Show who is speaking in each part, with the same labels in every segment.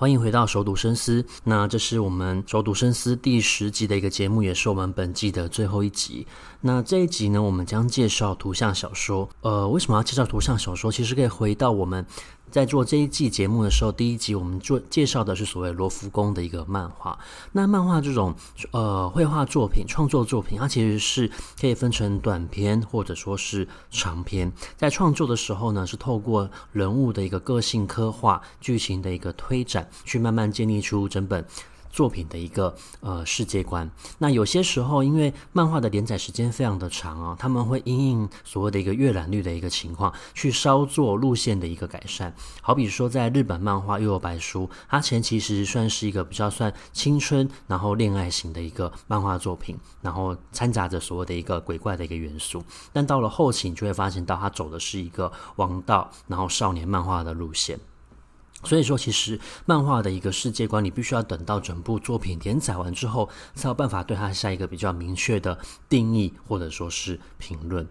Speaker 1: 欢迎回到熟读深思，那这是我们熟读深思第十集的一个节目，也是我们本季的最后一集。那这一集呢，我们将介绍图像小说。呃，为什么要介绍图像小说？其实可以回到我们。在做这一季节目的时候，第一集我们做介绍的是所谓罗浮宫的一个漫画。那漫画这种呃绘画作品、创作作品，它其实是可以分成短篇或者说是长篇。在创作的时候呢，是透过人物的一个个性刻画、剧情的一个推展，去慢慢建立出整本。作品的一个呃世界观，那有些时候因为漫画的连载时间非常的长啊，他们会因应所谓的一个阅览率的一个情况，去稍作路线的一个改善。好比说，在日本漫画《幽游白书》，它前期其实算是一个比较算青春，然后恋爱型的一个漫画作品，然后掺杂着所谓的一个鬼怪的一个元素。但到了后期，你就会发现到它走的是一个王道，然后少年漫画的路线。所以说，其实漫画的一个世界观，你必须要等到整部作品连载完之后，才有办法对它下一个比较明确的定义，或者说是评论。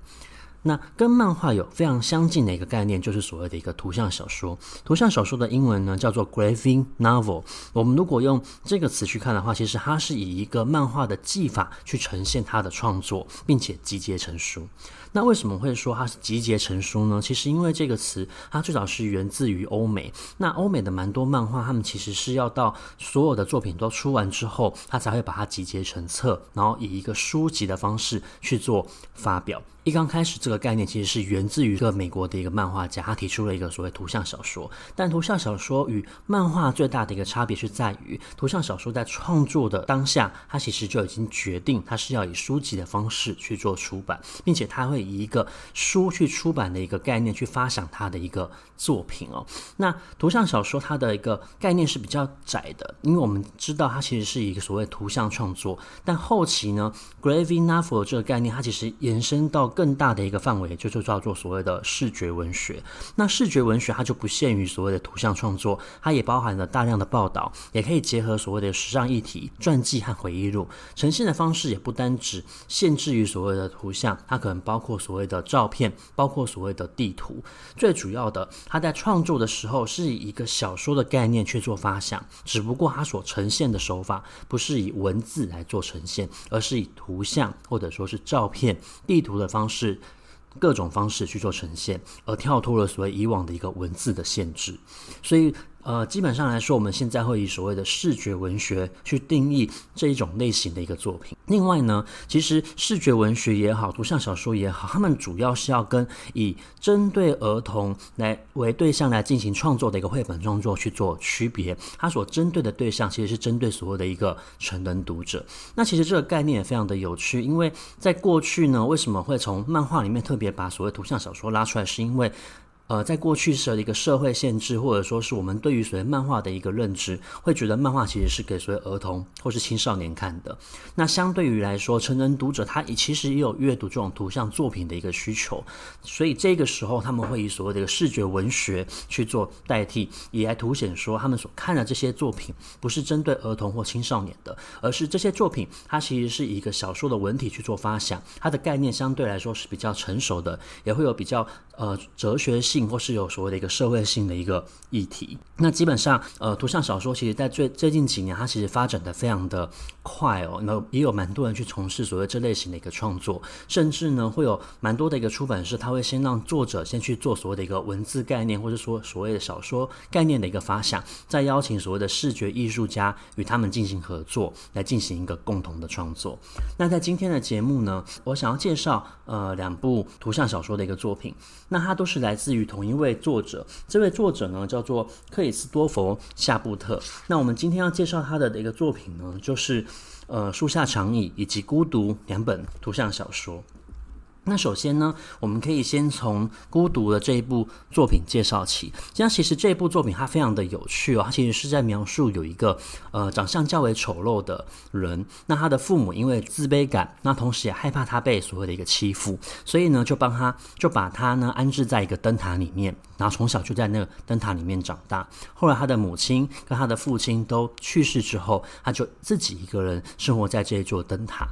Speaker 1: 那跟漫画有非常相近的一个概念，就是所谓的一个图像小说。图像小说的英文呢叫做 graphic novel。我们如果用这个词去看的话，其实它是以一个漫画的技法去呈现它的创作，并且集结成书。那为什么会说它是集结成书呢？其实因为这个词它最早是源自于欧美。那欧美的蛮多漫画，他们其实是要到所有的作品都出完之后，他才会把它集结成册，然后以一个书籍的方式去做发表。一刚开始，这个概念其实是源自于一个美国的一个漫画家，他提出了一个所谓图像小说。但图像小说与漫画最大的一个差别是在于，图像小说在创作的当下，它其实就已经决定它是要以书籍的方式去做出版，并且它会以一个书去出版的一个概念去发想它的一个作品哦。那图像小说它的一个概念是比较窄的，因为我们知道它其实是一个所谓图像创作，但后期呢，graphic novel 这个概念它其实延伸到。更大的一个范围，就就叫做所谓的视觉文学。那视觉文学它就不限于所谓的图像创作，它也包含了大量的报道，也可以结合所谓的时尚议题、传记和回忆录。呈现的方式也不单只限制于所谓的图像，它可能包括所谓的照片，包括所谓的地图。最主要的，它在创作的时候是以一个小说的概念去做发想，只不过它所呈现的手法不是以文字来做呈现，而是以图像或者说是照片、地图的方方式。各种方式去做呈现，而跳脱了所谓以往的一个文字的限制，所以。呃，基本上来说，我们现在会以所谓的视觉文学去定义这一种类型的一个作品。另外呢，其实视觉文学也好，图像小说也好，他们主要是要跟以针对儿童来为对象来进行创作的一个绘本创作去做区别。它所针对的对象其实是针对所有的一个成人读者。那其实这个概念也非常的有趣，因为在过去呢，为什么会从漫画里面特别把所谓图像小说拉出来，是因为。呃，在过去时的一个社会限制，或者说是我们对于所谓漫画的一个认知，会觉得漫画其实是给所谓儿童或是青少年看的。那相对于来说，成人读者他也其实也有阅读这种图像作品的一个需求，所以这个时候他们会以所谓的一个视觉文学去做代替，也来凸显说他们所看的这些作品不是针对儿童或青少年的，而是这些作品它其实是一个小说的文体去做发想，它的概念相对来说是比较成熟的，也会有比较呃哲学性。或是有所谓的一个社会性的一个议题，那基本上，呃，图像小说其实在最最近几年，它其实发展的非常的快哦。那也有蛮多人去从事所谓这类型的一个创作，甚至呢，会有蛮多的一个出版社，他会先让作者先去做所谓的一个文字概念，或者说所谓的小说概念的一个发想，再邀请所谓的视觉艺术家与他们进行合作，来进行一个共同的创作。那在今天的节目呢，我想要介绍呃两部图像小说的一个作品，那它都是来自于。同一位作者，这位作者呢叫做克里斯多佛·夏布特。那我们今天要介绍他的一个作品呢，就是呃《树下长椅》以及《孤独》两本图像小说。那首先呢，我们可以先从《孤独》的这一部作品介绍起。这样其实这部作品它非常的有趣哦，它其实是在描述有一个呃长相较为丑陋的人，那他的父母因为自卑感，那同时也害怕他被所谓的一个欺负，所以呢就帮他就把他呢安置在一个灯塔里面，然后从小就在那个灯塔里面长大。后来他的母亲跟他的父亲都去世之后，他就自己一个人生活在这一座灯塔。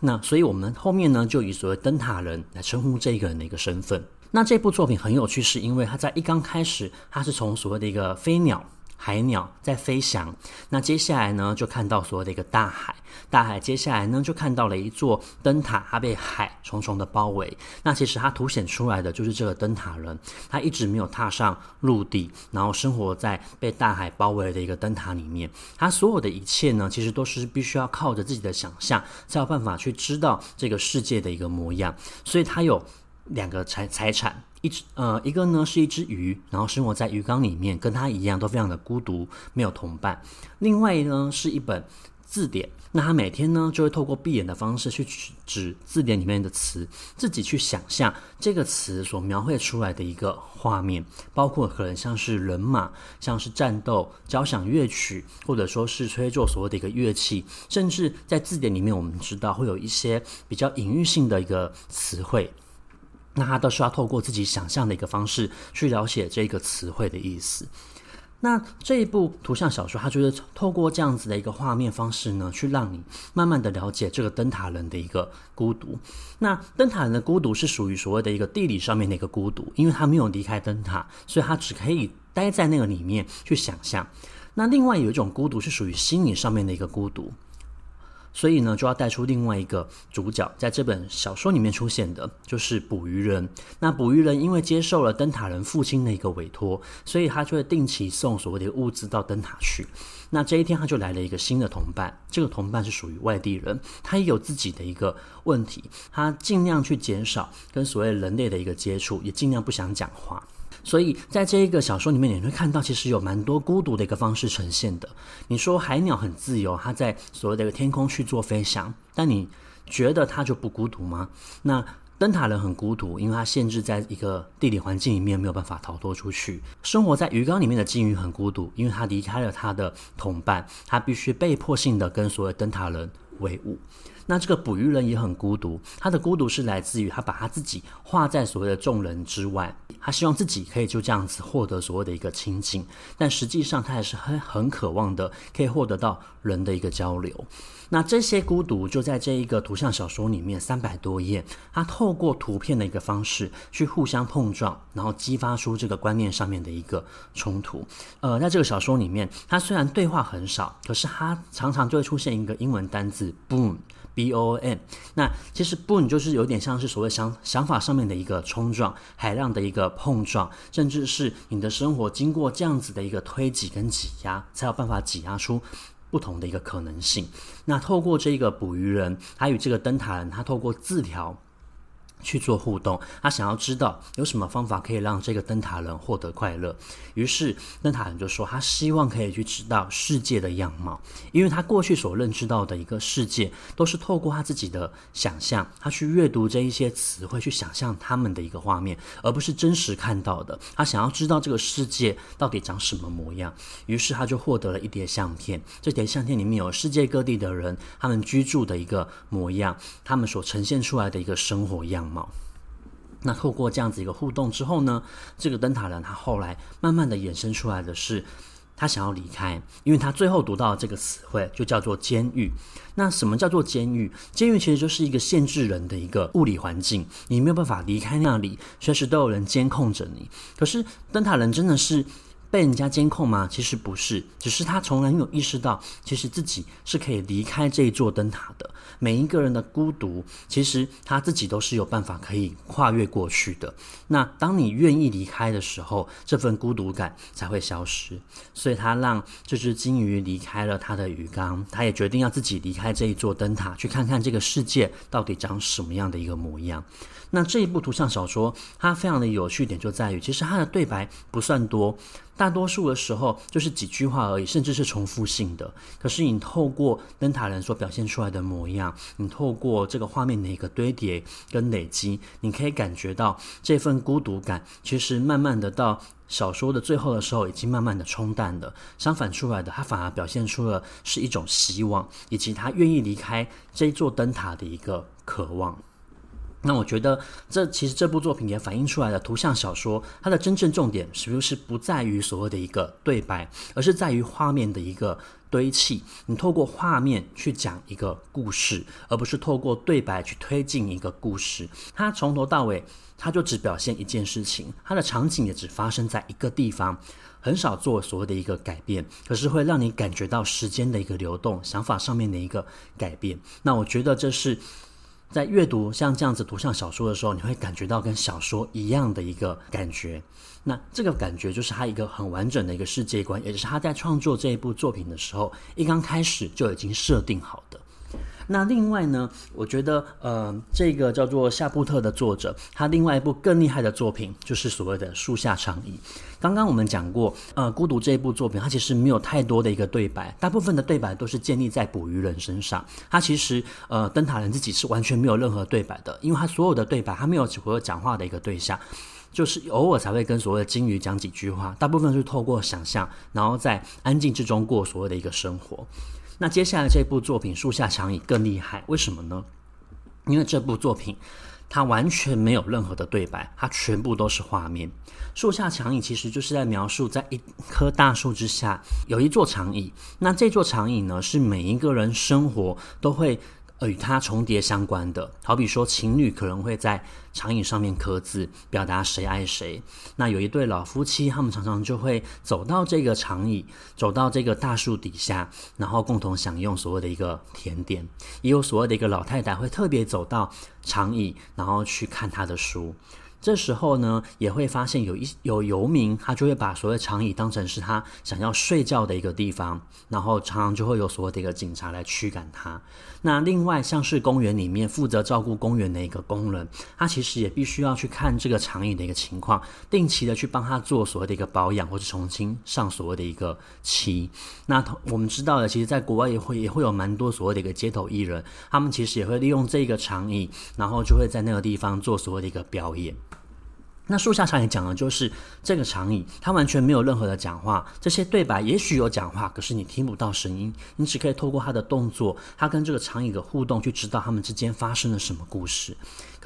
Speaker 1: 那所以，我们后面呢，就以所谓灯塔人来称呼这个人的一个身份。那这部作品很有趣，是因为他在一刚开始，他是从所谓的一个飞鸟、海鸟在飞翔。那接下来呢，就看到所谓的一个大海，大海接下来呢，就看到了一座灯塔，它被海重重的包围。那其实它凸显出来的就是这个灯塔人，他一直没有踏上陆地，然后生活在被大海包围的一个灯塔里面。他所有的一切呢，其实都是必须要靠着自己的想象，才有办法去知道这个世界的一个模样。所以他有。两个财财产，一只呃，一个呢是一只鱼，然后生活在鱼缸里面，跟它一样都非常的孤独，没有同伴。另外呢是一本字典，那他每天呢就会透过闭眼的方式去指字典里面的词，自己去想象这个词所描绘出来的一个画面，包括可能像是人马，像是战斗、交响乐曲，或者说是吹奏所谓的一个乐器，甚至在字典里面我们知道会有一些比较隐喻性的一个词汇。那他都是要透过自己想象的一个方式去了解这个词汇的意思。那这一部图像小说，它就是透过这样子的一个画面方式呢，去让你慢慢的了解这个灯塔人的一个孤独。那灯塔人的孤独是属于所谓的一个地理上面的一个孤独，因为他没有离开灯塔，所以他只可以待在那个里面去想象。那另外有一种孤独是属于心理上面的一个孤独。所以呢，就要带出另外一个主角，在这本小说里面出现的，就是捕鱼人。那捕鱼人因为接受了灯塔人父亲的一个委托，所以他就会定期送所谓的物资到灯塔去。那这一天，他就来了一个新的同伴，这个同伴是属于外地人，他也有自己的一个问题，他尽量去减少跟所谓人类的一个接触，也尽量不想讲话。所以，在这一个小说里面，你会看到其实有蛮多孤独的一个方式呈现的。你说海鸟很自由，它在所谓的个天空去做飞翔，但你觉得它就不孤独吗？那灯塔人很孤独，因为它限制在一个地理环境里面，没有办法逃脱出去。生活在鱼缸里面的鲸鱼很孤独，因为它离开了它的同伴，它必须被迫性的跟所有灯塔人为伍。那这个捕鱼人也很孤独，他的孤独是来自于他把他自己画在所谓的众人之外，他希望自己可以就这样子获得所谓的一个亲近，但实际上他还是很很渴望的，可以获得到人的一个交流。那这些孤独就在这一个图像小说里面三百多页，他透过图片的一个方式去互相碰撞，然后激发出这个观念上面的一个冲突。呃，在这个小说里面，他虽然对话很少，可是他常常就会出现一个英文单字 boom。B O N，那其实 boom 就是有点像是所谓想想法上面的一个冲撞，海浪的一个碰撞，甚至是你的生活经过这样子的一个推挤跟挤压，才有办法挤压出不同的一个可能性。那透过这个捕鱼人，他与这个灯塔人，他透过字条。去做互动，他想要知道有什么方法可以让这个灯塔人获得快乐。于是灯塔人就说，他希望可以去知道世界的样貌，因为他过去所认知到的一个世界，都是透过他自己的想象，他去阅读这一些词汇，去想象他们的一个画面，而不是真实看到的。他想要知道这个世界到底长什么模样，于是他就获得了一叠相片。这叠相片里面有世界各地的人，他们居住的一个模样，他们所呈现出来的一个生活样貌。那透过这样子一个互动之后呢，这个灯塔人他后来慢慢的衍生出来的是，他想要离开，因为他最后读到这个词汇就叫做监狱。那什么叫做监狱？监狱其实就是一个限制人的一个物理环境，你没有办法离开那里，随时都有人监控着你。可是灯塔人真的是。被人家监控吗？其实不是，只是他从来没有意识到，其实自己是可以离开这一座灯塔的。每一个人的孤独，其实他自己都是有办法可以跨越过去的。那当你愿意离开的时候，这份孤独感才会消失。所以他让这只鲸鱼离开了他的鱼缸，他也决定要自己离开这一座灯塔，去看看这个世界到底长什么样的一个模样。那这一部图像小说，它非常的有趣点就在于，其实它的对白不算多。大多数的时候就是几句话而已，甚至是重复性的。可是你透过灯塔人所表现出来的模样，你透过这个画面的一个堆叠跟累积，你可以感觉到这份孤独感，其实慢慢的到小说的最后的时候，已经慢慢的冲淡了。相反出来的，他反而表现出了是一种希望，以及他愿意离开这座灯塔的一个渴望。那我觉得，这其实这部作品也反映出来了图像小说，它的真正重点是不是不在于所谓的一个对白，而是在于画面的一个堆砌。你透过画面去讲一个故事，而不是透过对白去推进一个故事。它从头到尾，它就只表现一件事情，它的场景也只发生在一个地方，很少做所谓的一个改变，可是会让你感觉到时间的一个流动，想法上面的一个改变。那我觉得这是。在阅读像这样子图像小说的时候，你会感觉到跟小说一样的一个感觉。那这个感觉就是他一个很完整的一个世界观，也就是他在创作这一部作品的时候，一刚开始就已经设定好的。那另外呢，我觉得，呃，这个叫做夏布特的作者，他另外一部更厉害的作品就是所谓的《树下长椅》。刚刚我们讲过，呃，《孤独》这一部作品，它其实没有太多的一个对白，大部分的对白都是建立在捕鱼人身上。他其实，呃，灯塔人自己是完全没有任何对白的，因为他所有的对白，他没有所有讲话的一个对象，就是偶尔才会跟所谓的鲸鱼讲几句话，大部分是透过想象，然后在安静之中过所谓的一个生活。那接下来这部作品《树下长椅》更厉害，为什么呢？因为这部作品它完全没有任何的对白，它全部都是画面。树下长椅其实就是在描述，在一棵大树之下有一座长椅。那这座长椅呢，是每一个人生活都会。呃，与它重叠相关的，好比说情侣可能会在长椅上面刻字，表达谁爱谁。那有一对老夫妻，他们常常就会走到这个长椅，走到这个大树底下，然后共同享用所谓的一个甜点。也有所谓的一个老太太会特别走到长椅，然后去看她的书。这时候呢，也会发现有一有游民，他就会把所谓长椅当成是他想要睡觉的一个地方，然后常常就会有所谓的一个警察来驱赶他。那另外像是公园里面负责照顾公园的一个工人，他其实也必须要去看这个长椅的一个情况，定期的去帮他做所谓的一个保养，或是重新上所谓的一个漆。那我们知道的，其实在国外也会也会有蛮多所谓的一个街头艺人，他们其实也会利用这个长椅，然后就会在那个地方做所谓的一个表演。那树下长椅讲的就是这个长椅，它完全没有任何的讲话，这些对白也许有讲话，可是你听不到声音，你只可以透过它的动作，它跟这个长椅的互动，去知道它们之间发生了什么故事。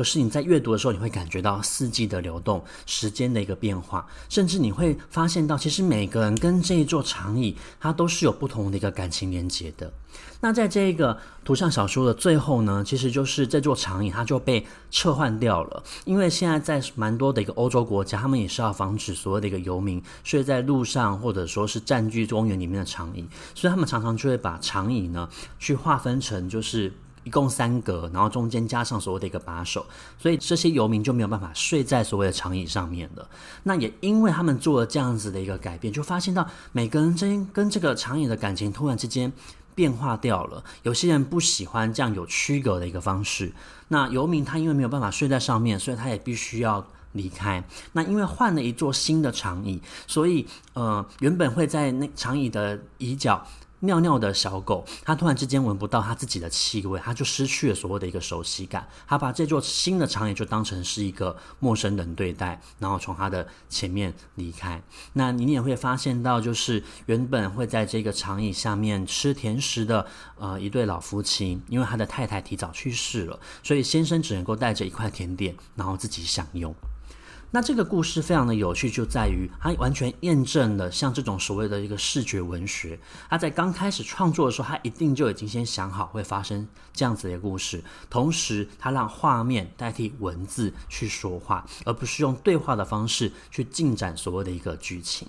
Speaker 1: 可是你在阅读的时候，你会感觉到四季的流动，时间的一个变化，甚至你会发现到，其实每个人跟这一座长椅，它都是有不同的一个感情连结的。那在这个图像小说的最后呢，其实就是这座长椅它就被撤换掉了，因为现在在蛮多的一个欧洲国家，他们也是要防止所谓的一个游民睡在路上，或者说是占据公园里面的长椅，所以他们常常就会把长椅呢去划分成就是。一共三格，然后中间加上所谓的一个把手，所以这些游民就没有办法睡在所谓的长椅上面了。那也因为他们做了这样子的一个改变，就发现到每个人之间跟这个长椅的感情突然之间变化掉了。有些人不喜欢这样有区隔的一个方式。那游民他因为没有办法睡在上面，所以他也必须要离开。那因为换了一座新的长椅，所以呃原本会在那长椅的椅角。尿尿的小狗，它突然之间闻不到它自己的气味，它就失去了所谓的一个熟悉感。它把这座新的长椅就当成是一个陌生人对待，然后从它的前面离开。那你也会发现到，就是原本会在这个长椅下面吃甜食的呃一对老夫妻，因为他的太太提早去世了，所以先生只能够带着一块甜点，然后自己享用。那这个故事非常的有趣，就在于它完全验证了像这种所谓的一个视觉文学，它在刚开始创作的时候，它一定就已经先想好会发生这样子的一个故事，同时它让画面代替文字去说话，而不是用对话的方式去进展所谓的一个剧情。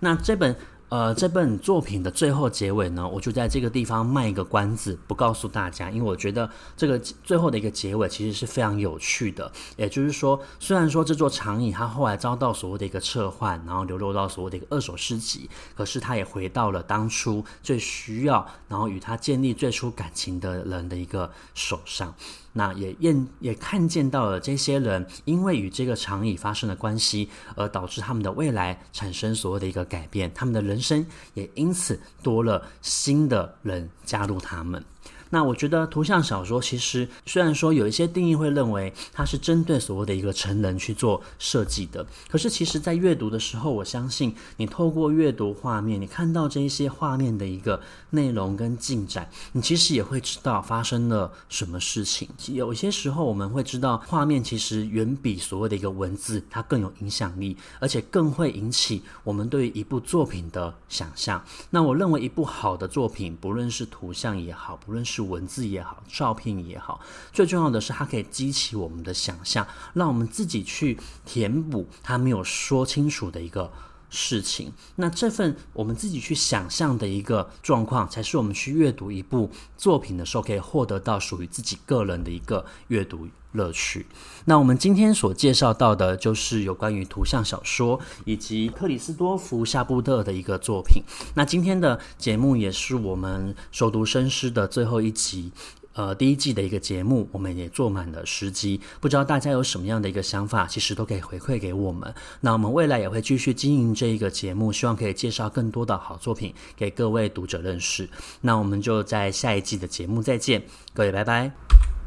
Speaker 1: 那这本。呃，这本作品的最后结尾呢，我就在这个地方卖一个关子，不告诉大家，因为我觉得这个最后的一个结尾其实是非常有趣的。也就是说，虽然说这座长椅它后来遭到所谓的一个撤换，然后流落到所谓的一个二手市集，可是它也回到了当初最需要，然后与它建立最初感情的人的一个手上。那也验也看见到了这些人因为与这个长椅发生了关系，而导致他们的未来产生所谓的一个改变，他们的人生也因此多了新的人加入他们。那我觉得图像小说其实虽然说有一些定义会认为它是针对所谓的一个成人去做设计的，可是其实在阅读的时候，我相信你透过阅读画面，你看到这一些画面的一个内容跟进展，你其实也会知道发生了什么事情。有些时候我们会知道画面其实远比所谓的一个文字它更有影响力，而且更会引起我们对于一部作品的想象。那我认为一部好的作品，不论是图像也好，不论是文字也好，照片也好，最重要的是它可以激起我们的想象，让我们自己去填补它没有说清楚的一个事情。那这份我们自己去想象的一个状况，才是我们去阅读一部作品的时候可以获得到属于自己个人的一个阅读乐趣。那我们今天所介绍到的，就是有关于图像小说以及克里斯多福·夏布特的一个作品。那今天的节目也是我们熟读生师的最后一集，呃，第一季的一个节目，我们也做满了十集。不知道大家有什么样的一个想法，其实都可以回馈给我们。那我们未来也会继续经营这一个节目，希望可以介绍更多的好作品给各位读者认识。那我们就在下一季的节目再见，各位拜拜。